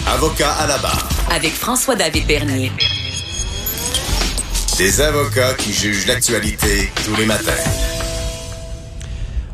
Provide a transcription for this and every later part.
Avocat à la barre. Avec François-David Bernier. Des avocats qui jugent l'actualité tous les matins.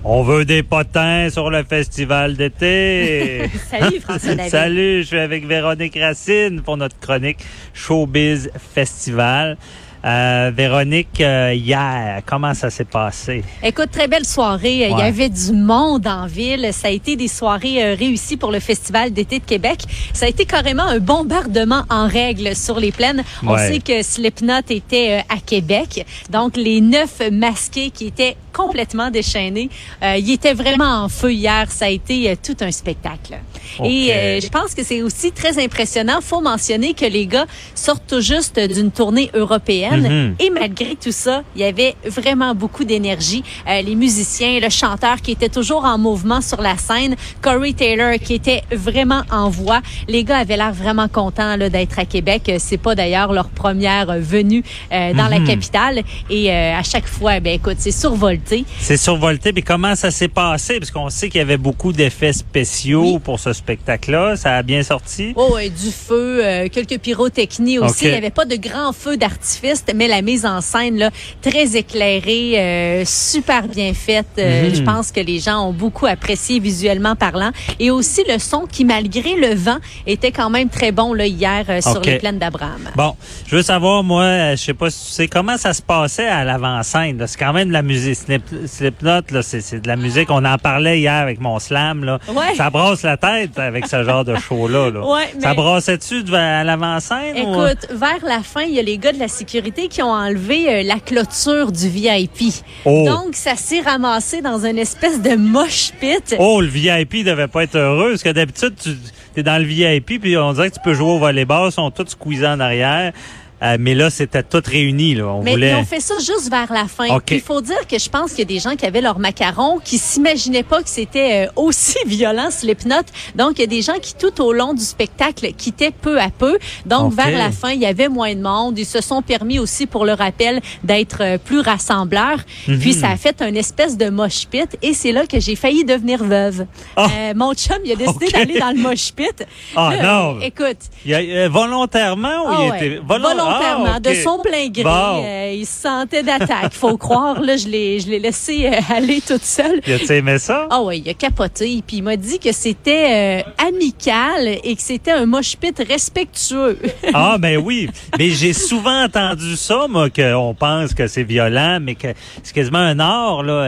On veut des potins sur le festival d'été. Salut François David. Salut, je suis avec Véronique Racine pour notre chronique Showbiz Festival. Euh, Véronique, euh, hier, comment ça s'est passé? Écoute, très belle soirée. Il y avait du monde en ville. Ça a été des soirées euh, réussies pour le Festival d'été de Québec. Ça a été carrément un bombardement en règle sur les plaines. On sait que Slipknot était à Québec. Donc, les neuf masqués qui étaient complètement déchaînés, ils étaient vraiment en feu hier. Ça a été tout un spectacle. Et je pense que c'est aussi très impressionnant. Faut mentionner que les gars sortent tout juste d'une tournée européenne. Mhm. Et malgré tout ça, il y avait vraiment beaucoup d'énergie. Euh, les musiciens, le chanteur qui était toujours en mouvement sur la scène, Corey Taylor qui était vraiment en voix. Les gars avaient l'air vraiment contents d'être à Québec. Euh, C'est pas d'ailleurs leur première euh, venue euh, dans la Mhm. capitale. Et euh, à chaque fois, ben écoute, c'est survolté. C'est survolté, mais comment ça s'est passé? Parce qu'on sait qu'il y avait beaucoup d'effets spéciaux Oui. pour ce spectacle-là. Ça a bien sorti? Oh, ouais, du feu, euh, quelques pyrotechnies aussi. Il n'y avait pas de grands feux d'artifice, mais la mise en scène là, très éclairée, euh, super bien faite. Euh, Mhm. Je pense que les gens ont beaucoup apprécié visuellement parlant. Et aussi le son qui, malgré le vent, était quand même très bon là, hier euh, sur les plaines d'Abraham. Bon, je veux savoir, moi, euh, je sais pas si tu sais, comment ça se passait à l'avant-scène. C'est quand même de la musique. Slip- Slipknot, c'est, de la musique. On en parlait hier avec mon slam. Là. Ouais. Ça brasse la tête avec ce genre de show-là. Là. Ouais, Ça mais- brassait-tu devant- à l'avant-scène? ou- Écoute, vers la fin, il y a les gars de la sécurité qui ont enlevé euh, la clôture du VIP. Oh. Donc, ça s'est ramassé dans une espèce de moche pit. Oh, le VIP devait pas être heureux, parce que d'habitude, tu es dans le VIP, puis on dirait que tu peux jouer au volleyball, ils sont tous squeezés en arrière. Euh, mais là, c'était tout réuni. Là. On Mais voulait... ils ont fait ça juste vers la fin. OK. Il faut dire que je pense qu'il y a des gens qui avaient leur macaron qui s'imaginaient pas que c'était euh, aussi violent Slipknot. Donc il y a des gens qui tout au long du spectacle quittaient peu à peu. Donc vers la fin, il y avait moins de monde. Ils se sont permis aussi pour le rappel d'être euh, plus rassembleurs. Mhm. Puis ça a fait une espèce de mosh pit et c'est là que j'ai failli devenir veuve. Ah. Euh, mon chum, il a décidé d'aller dans le mosh pit. Ah, Là, non. Écoute, Il a- euh, volontairement ou ah il était volon- volontairement, Ah, de son plein gré. Bon. euh, il se sentait d'attaque. Faut croire, là, je l'ai, je l'ai laissé euh, aller toute seule. Il a-tu aimé ça? Ah ouais, il a capoté. Puis il m'a dit que c'était euh, amical et que c'était un pit respectueux. Ah, ben oui. Mais j'ai souvent entendu ça, moi, qu'on pense que c'est violent, mais que c'est quasiment un art, là.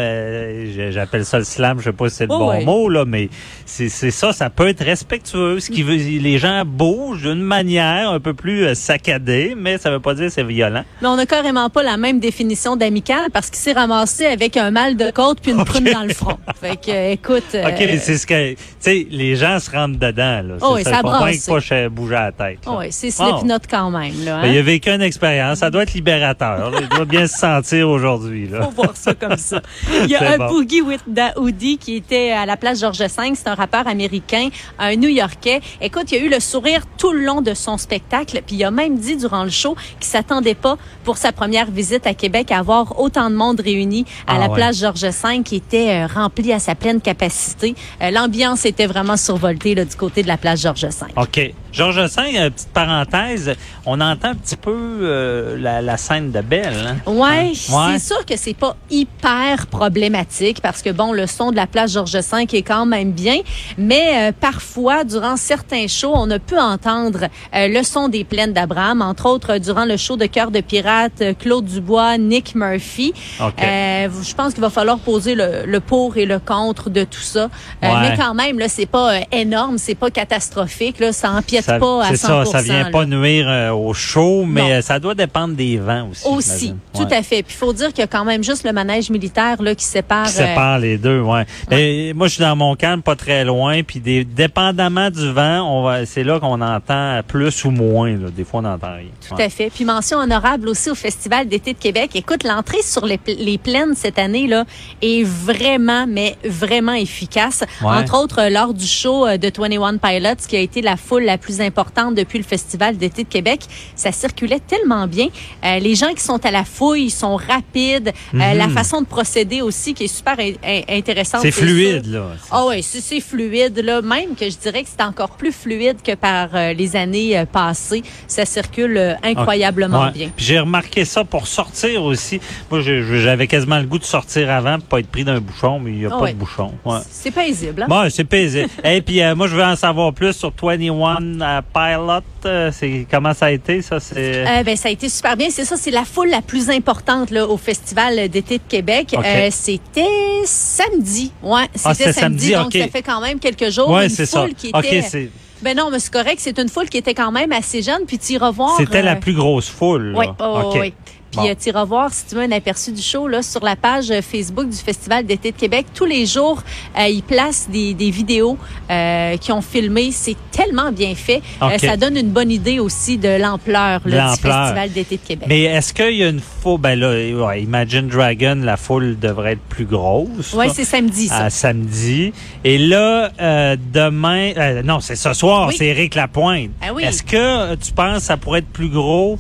J'appelle ça le slam, je sais pas si c'est le Oh, bon mot, là, mais c'est ça, ça peut être respectueux. Ce qui veut, les gens bougent d'une manière un peu plus saccadée, mais ça veut pas dire que c'est violent. Mais on n'a carrément pas la même définition d'amical parce qu'il s'est ramassé avec un mal de côte puis une prune dans le front. Fait que, euh, écoute. euh, OK, mais c'est ce que, tu sais, les gens se rentrent dedans, là. Oh, oui, ça pas brasse. pas bouger la tête. ah ouais, c'est. Slipknot quand même, là. Ben, il Hein? a vécu une expérience. Ça doit être libérateur. là. Il doit bien se sentir aujourd'hui. là. Faut voir ça comme ça. Il y a un bon. Boogie with Daoudi qui était à la place Georges V. C'est un rappeur américain, un New-Yorkais. Écoute, il a eu le sourire tout le long de son spectacle. Puis il a même dit durant le show qu'il s'attendait pas pour sa première visite à Québec à avoir autant de monde réuni à Ah la ouais. place Georges V qui était euh, remplie à sa pleine capacité. Euh, L'ambiance était vraiment survoltée là, du côté de la place Georges V. OK. Georges V, petite parenthèse, on entend un petit peu euh, la, la scène de Belle. Hein? Ouais, Hein? Ouais. c'est sûr que c'est pas hyper problématique parce que bon, le son de la place Georges V est quand même bien, mais euh, parfois durant certains shows, on ne peut entendre euh, le son des plaines d'Abraham, entre autres durant le show de Cœur de pirate, euh, Claude Dubois, Nick Murphy. OK. Euh, je pense qu'il va falloir poser le, le pour et le contre de tout ça, Euh, Ouais. mais quand même là, c'est pas énorme, c'est pas catastrophique là, ça empiète Ça- pas à 100%. C'est ça, ça vient là. pas nuire euh, au show, mais euh, ça doit dépendre des vents aussi. Aussi, tout Ouais. à fait. Puis il faut dire qu'il y a quand même juste le manège militaire là qui sépare. Qui euh, sépare les deux, ouais. Mais moi, je suis dans mon calme, pas très loin, puis des, dépendamment du vent, on va, c'est là qu'on entend plus ou moins. Là. Des fois, on n'entend rien. Tout à fait. Puis mention honorable aussi au Festival d'été de Québec. Écoute, l'entrée sur les, les plaines cette année là est vraiment, mais vraiment efficace. Ouais. Entre autres, euh, lors du show euh, de 21 Pilots, qui a été la foule la plus plus importante depuis le Festival d'été de Québec. Ça circulait tellement bien. Euh, les gens qui sont à la fouille sont rapides. Euh, la façon de procéder aussi qui est super in- in- intéressante. C'est sûr. fluide, là. Ah oui, c'est fluide là, même que je dirais que c'est encore plus fluide que par euh, les années passées. Ça circule incroyablement Ouais. bien. J'ai remarqué ça pour sortir aussi. Moi, j'avais quasiment le goût de sortir avant pour pas être pris d'un bouchon, mais il n'y a Ah pas ouais. de bouchon. Ouais. C'est paisible. Hein? Bon, c'est paisible. Et puis moi, je veux en savoir plus sur 21 euh, Pilot. Euh, c'est comment ça a été ça? C'est Euh, ben, ça a été super bien. C'est ça, c'est la foule la plus importante là, au Festival d'été de Québec. OK. Euh, c'était samedi. Ouais, Ah, c'était c'était samedi, samedi, donc ça fait quand même quelques jours. ouais, une c'est ça. foule qui était. c'est- ben non, mais c'est correct. C'est une foule qui était quand même assez jeune. Puis tu iras voir. c'était la plus grosse foule. Oui, oh, oui. Puis Bon. euh, tu iras voir, si tu veux, un aperçu du show là, sur la page euh, Facebook du Festival d'été de Québec. Tous les jours, euh, ils placent des, des vidéos euh, qui ont filmé. C'est tellement bien fait. Euh, ça donne une bonne idée aussi de l'ampleur du. Festival d'été de Québec. Mais est-ce qu'il y a une foule Ben là, ouais, Imagine Dragon, la foule devrait être plus grosse. Oui, c'est samedi, ça. à samedi. Et là, euh, demain, euh, non, c'est ce soir, Oui. c'est Éric Lapointe. Ah oui. Est-ce que tu penses que ça pourrait être plus gros,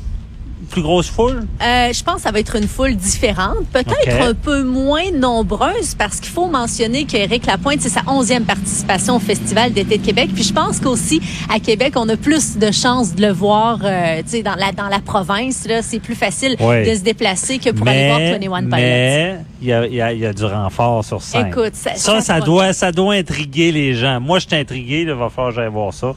plus grosse foule? Euh, je pense que ça va être une foule différente, peut-être un peu moins nombreuse, parce qu'il faut mentionner qu'Éric Lapointe, c'est sa onzième participation au Festival d'été de Québec. Puis je pense qu'aussi, à Québec, on a plus de chances de le voir, euh, dans la, dans la province, là, c'est plus facile Oui. de se déplacer que pour aller voir 21 Pilots. mais il y a, il y a- il y a du renfort sur scène. Écoute, ça- ça, ça doit, ça doit intriguer les gens. Moi, je suis intrigué. Il va falloir que j'aille voir ça.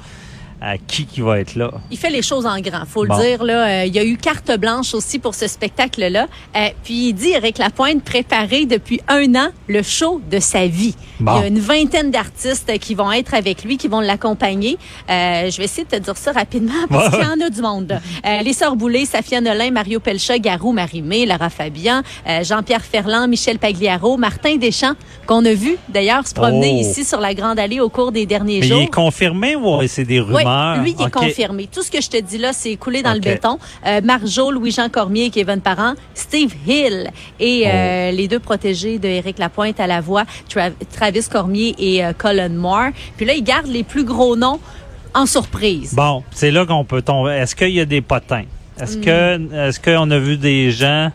À qui qui va être là? Il fait les choses en grand, faut Bon. le dire. Là, Euh, il y a eu carte blanche aussi pour ce spectacle-là. Euh, puis il dit, Eric Lapointe, préparer depuis un an le show de sa vie. Bon. Il y a une vingtaine d'artistes qui vont être avec lui, qui vont l'accompagner. Euh, je vais essayer de te dire ça rapidement parce qu'il y en a du monde. les Sœurs Boulay, Safia Nolin, Mario Pelcha, Garou, Marie-Mé, Lara Fabian, Jean-Pierre Ferland, Michel Pagliaro, Martin Deschamps, qu'on a vu d'ailleurs se promener Oh. ici sur la Grande Allée au cours des derniers Mais jours. il est confirmé ou c'est des Oui, lui, il est confirmé. Tout ce que je te dis là, c'est coulé dans le béton. Euh, Marjo, Louis-Jean Cormier, Kevin Parent, Steve Hill et Oh. euh, les deux protégés de Éric Lapointe à la voix, Tra- Travis Cormier et euh, Colin Moore. Puis là, ils gardent les plus gros noms en surprise. Bon, c'est là qu'on peut tomber. Est-ce qu'il y a des potins? Est-ce Hmm. que, est-ce qu'on a vu des gens?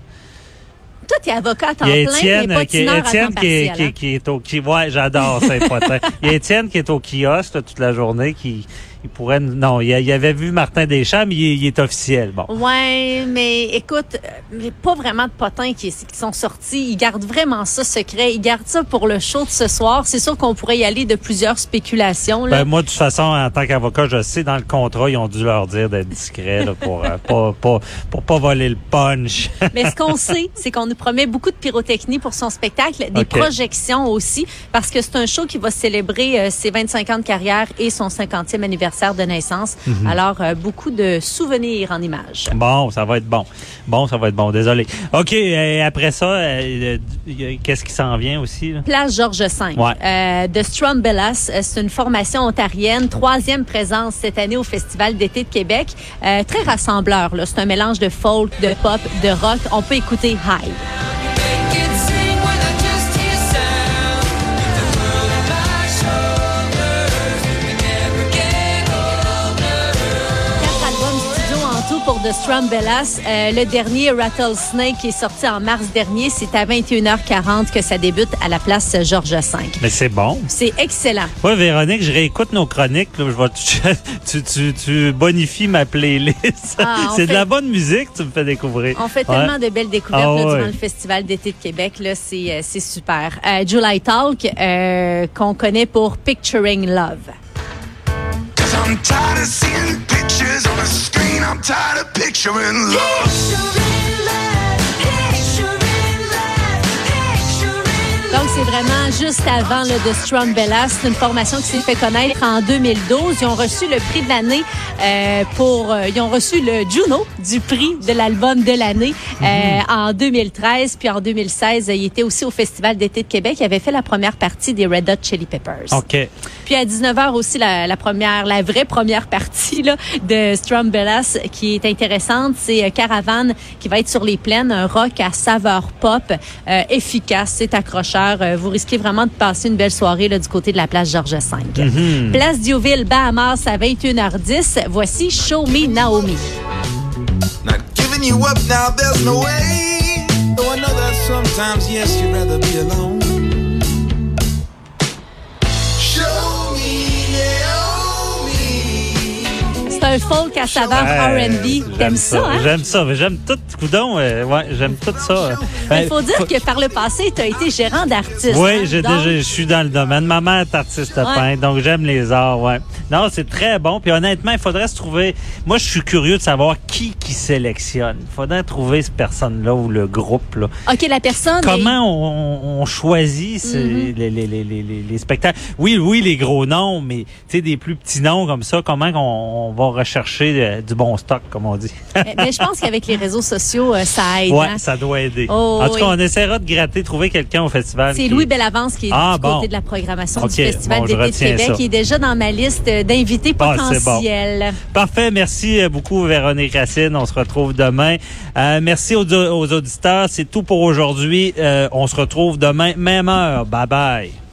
Toi, t'es avocat à temps Il y a plein, Étienne, mais pas qui, Étienne qui, est- partiel, qui, qui est au qui, ouais, j'adore ces potins. Il y a Étienne qui est au kiosque là, toute la journée, qui il pourrait, non, il, a- il avait vu Martin Deschamps, mais il, il est officiel. Bon. Ouais, mais écoute, euh, mais pas vraiment de potins qui, qui sont sortis. Ils gardent vraiment ça secret. Ils gardent ça pour le show de ce soir. C'est sûr qu'on pourrait y aller de plusieurs spéculations. Là. Ben, moi, de toute façon, en tant qu'avocat, je sais, dans le contrat, ils ont dû leur dire d'être discrets là, pour, euh, pas, pas, pour pas voler le punch. Mais ce qu'on sait, c'est qu'on nous promet beaucoup de pyrotechnie pour son spectacle, des projections aussi, parce que c'est un show qui va célébrer euh, ses 25 ans de carrière et son 50e anniversaire de naissance. Mhm. Alors, euh, beaucoup de souvenirs en images. Bon, ça va être bon. Bon, ça va être bon. Désolé. OK, et après ça, euh, euh, qu'est-ce qui s'en vient aussi? là? Place Georges V. Ouais. Euh, de Strumbellas, euh, c'est une formation ontarienne, troisième présence cette année au Festival d'été de Québec. Euh, très rassembleur. C'est un mélange de folk, de pop, de rock. On peut écouter High. Pour The Strumbellas. Euh, le dernier, Rattlesnake, qui est sorti en mars dernier, c'est à 21h40 que ça débute à la place Georges V. Mais c'est bon. C'est excellent. Oui, Véronique, je réécoute nos chroniques. là. Je vais, tu, tu, tu bonifies ma playlist. Ah, c'est de la bonne musique que tu me fais découvrir. On fait Ouais. tellement de belles découvertes Ah là, ouais. durant le Festival d'été de Québec. Euh, c'est super. Euh, July Talk, euh, qu'on connaît pour Picturing Love. I'm tired of seeing pictures on a screen. I'm tired of picturing love. Donc, c'est vraiment juste avant là, de Strong Bellas. C'est une formation qui s'est fait connaître en 2012. Ils ont reçu le prix de l'année euh, pour... euh, ils ont reçu le Juno du prix de l'album de l'année euh, en 2013. Puis en 2016, il était aussi au Festival d'été de Québec. Il avait fait la première partie des Red Hot Chili Peppers. OK. Puis à 19h aussi, la, la première, la vraie première partie là, de Strum Bellas qui est intéressante, c'est euh, Caravane qui va être sur les plaines, un rock à saveur pop, euh, efficace, c'est accrocheur. Euh, euh, vous risquez vraiment de passer une belle soirée là, du côté de la place Georges V. Mhm. Place Diouville, Bahamas à 21h10. Voici Show Me Naomi. Not giving you up now, there's no way. Though I know that sometimes, yes, you'd rather be alone. Un folk à saveur Ouais, R&B. j'aime ça, hein? J'aime ça. mais J'aime tout. Coudon, euh, ouais, j'aime tout ça. Il Ben, faut dire que par le passé, tu as été gérant d'artiste. Oui, hein? j'ai Donc, déjà, je suis dans le domaine. Ma mère est artiste peintre, donc j'aime les arts, ouais. Non, c'est très bon. Puis honnêtement, il faudrait se trouver. Moi, je suis curieux de savoir qui qui sélectionne. Il faudrait trouver cette personne-là ou le groupe là. OK, la personne. est- Comment on, on choisit les, les, les- les spectacles? Oui, oui, les gros noms, mais tu sais, des plus petits noms comme ça, comment on, on va rechercher euh, du bon stock, comme on dit? Mais, je pense qu'avec les réseaux sociaux, euh, ça aide. ouais, hein? ça doit aider. Oh, en tout cas, oui. on essaiera de gratter, trouver quelqu'un au festival. C'est qui- Louis Bellavance qui est Ah, du bon. côté de la programmation du Festival bon, d'été de Québec. ça. Il est déjà dans ma liste d'invités Ah, bon. potentiels. Parfait. Merci euh, beaucoup, Véronique Racine. On se retrouve demain. Euh, merci aux, aux auditeurs. C'est tout pour aujourd'hui. Euh, on se retrouve demain, même heure. Bye bye.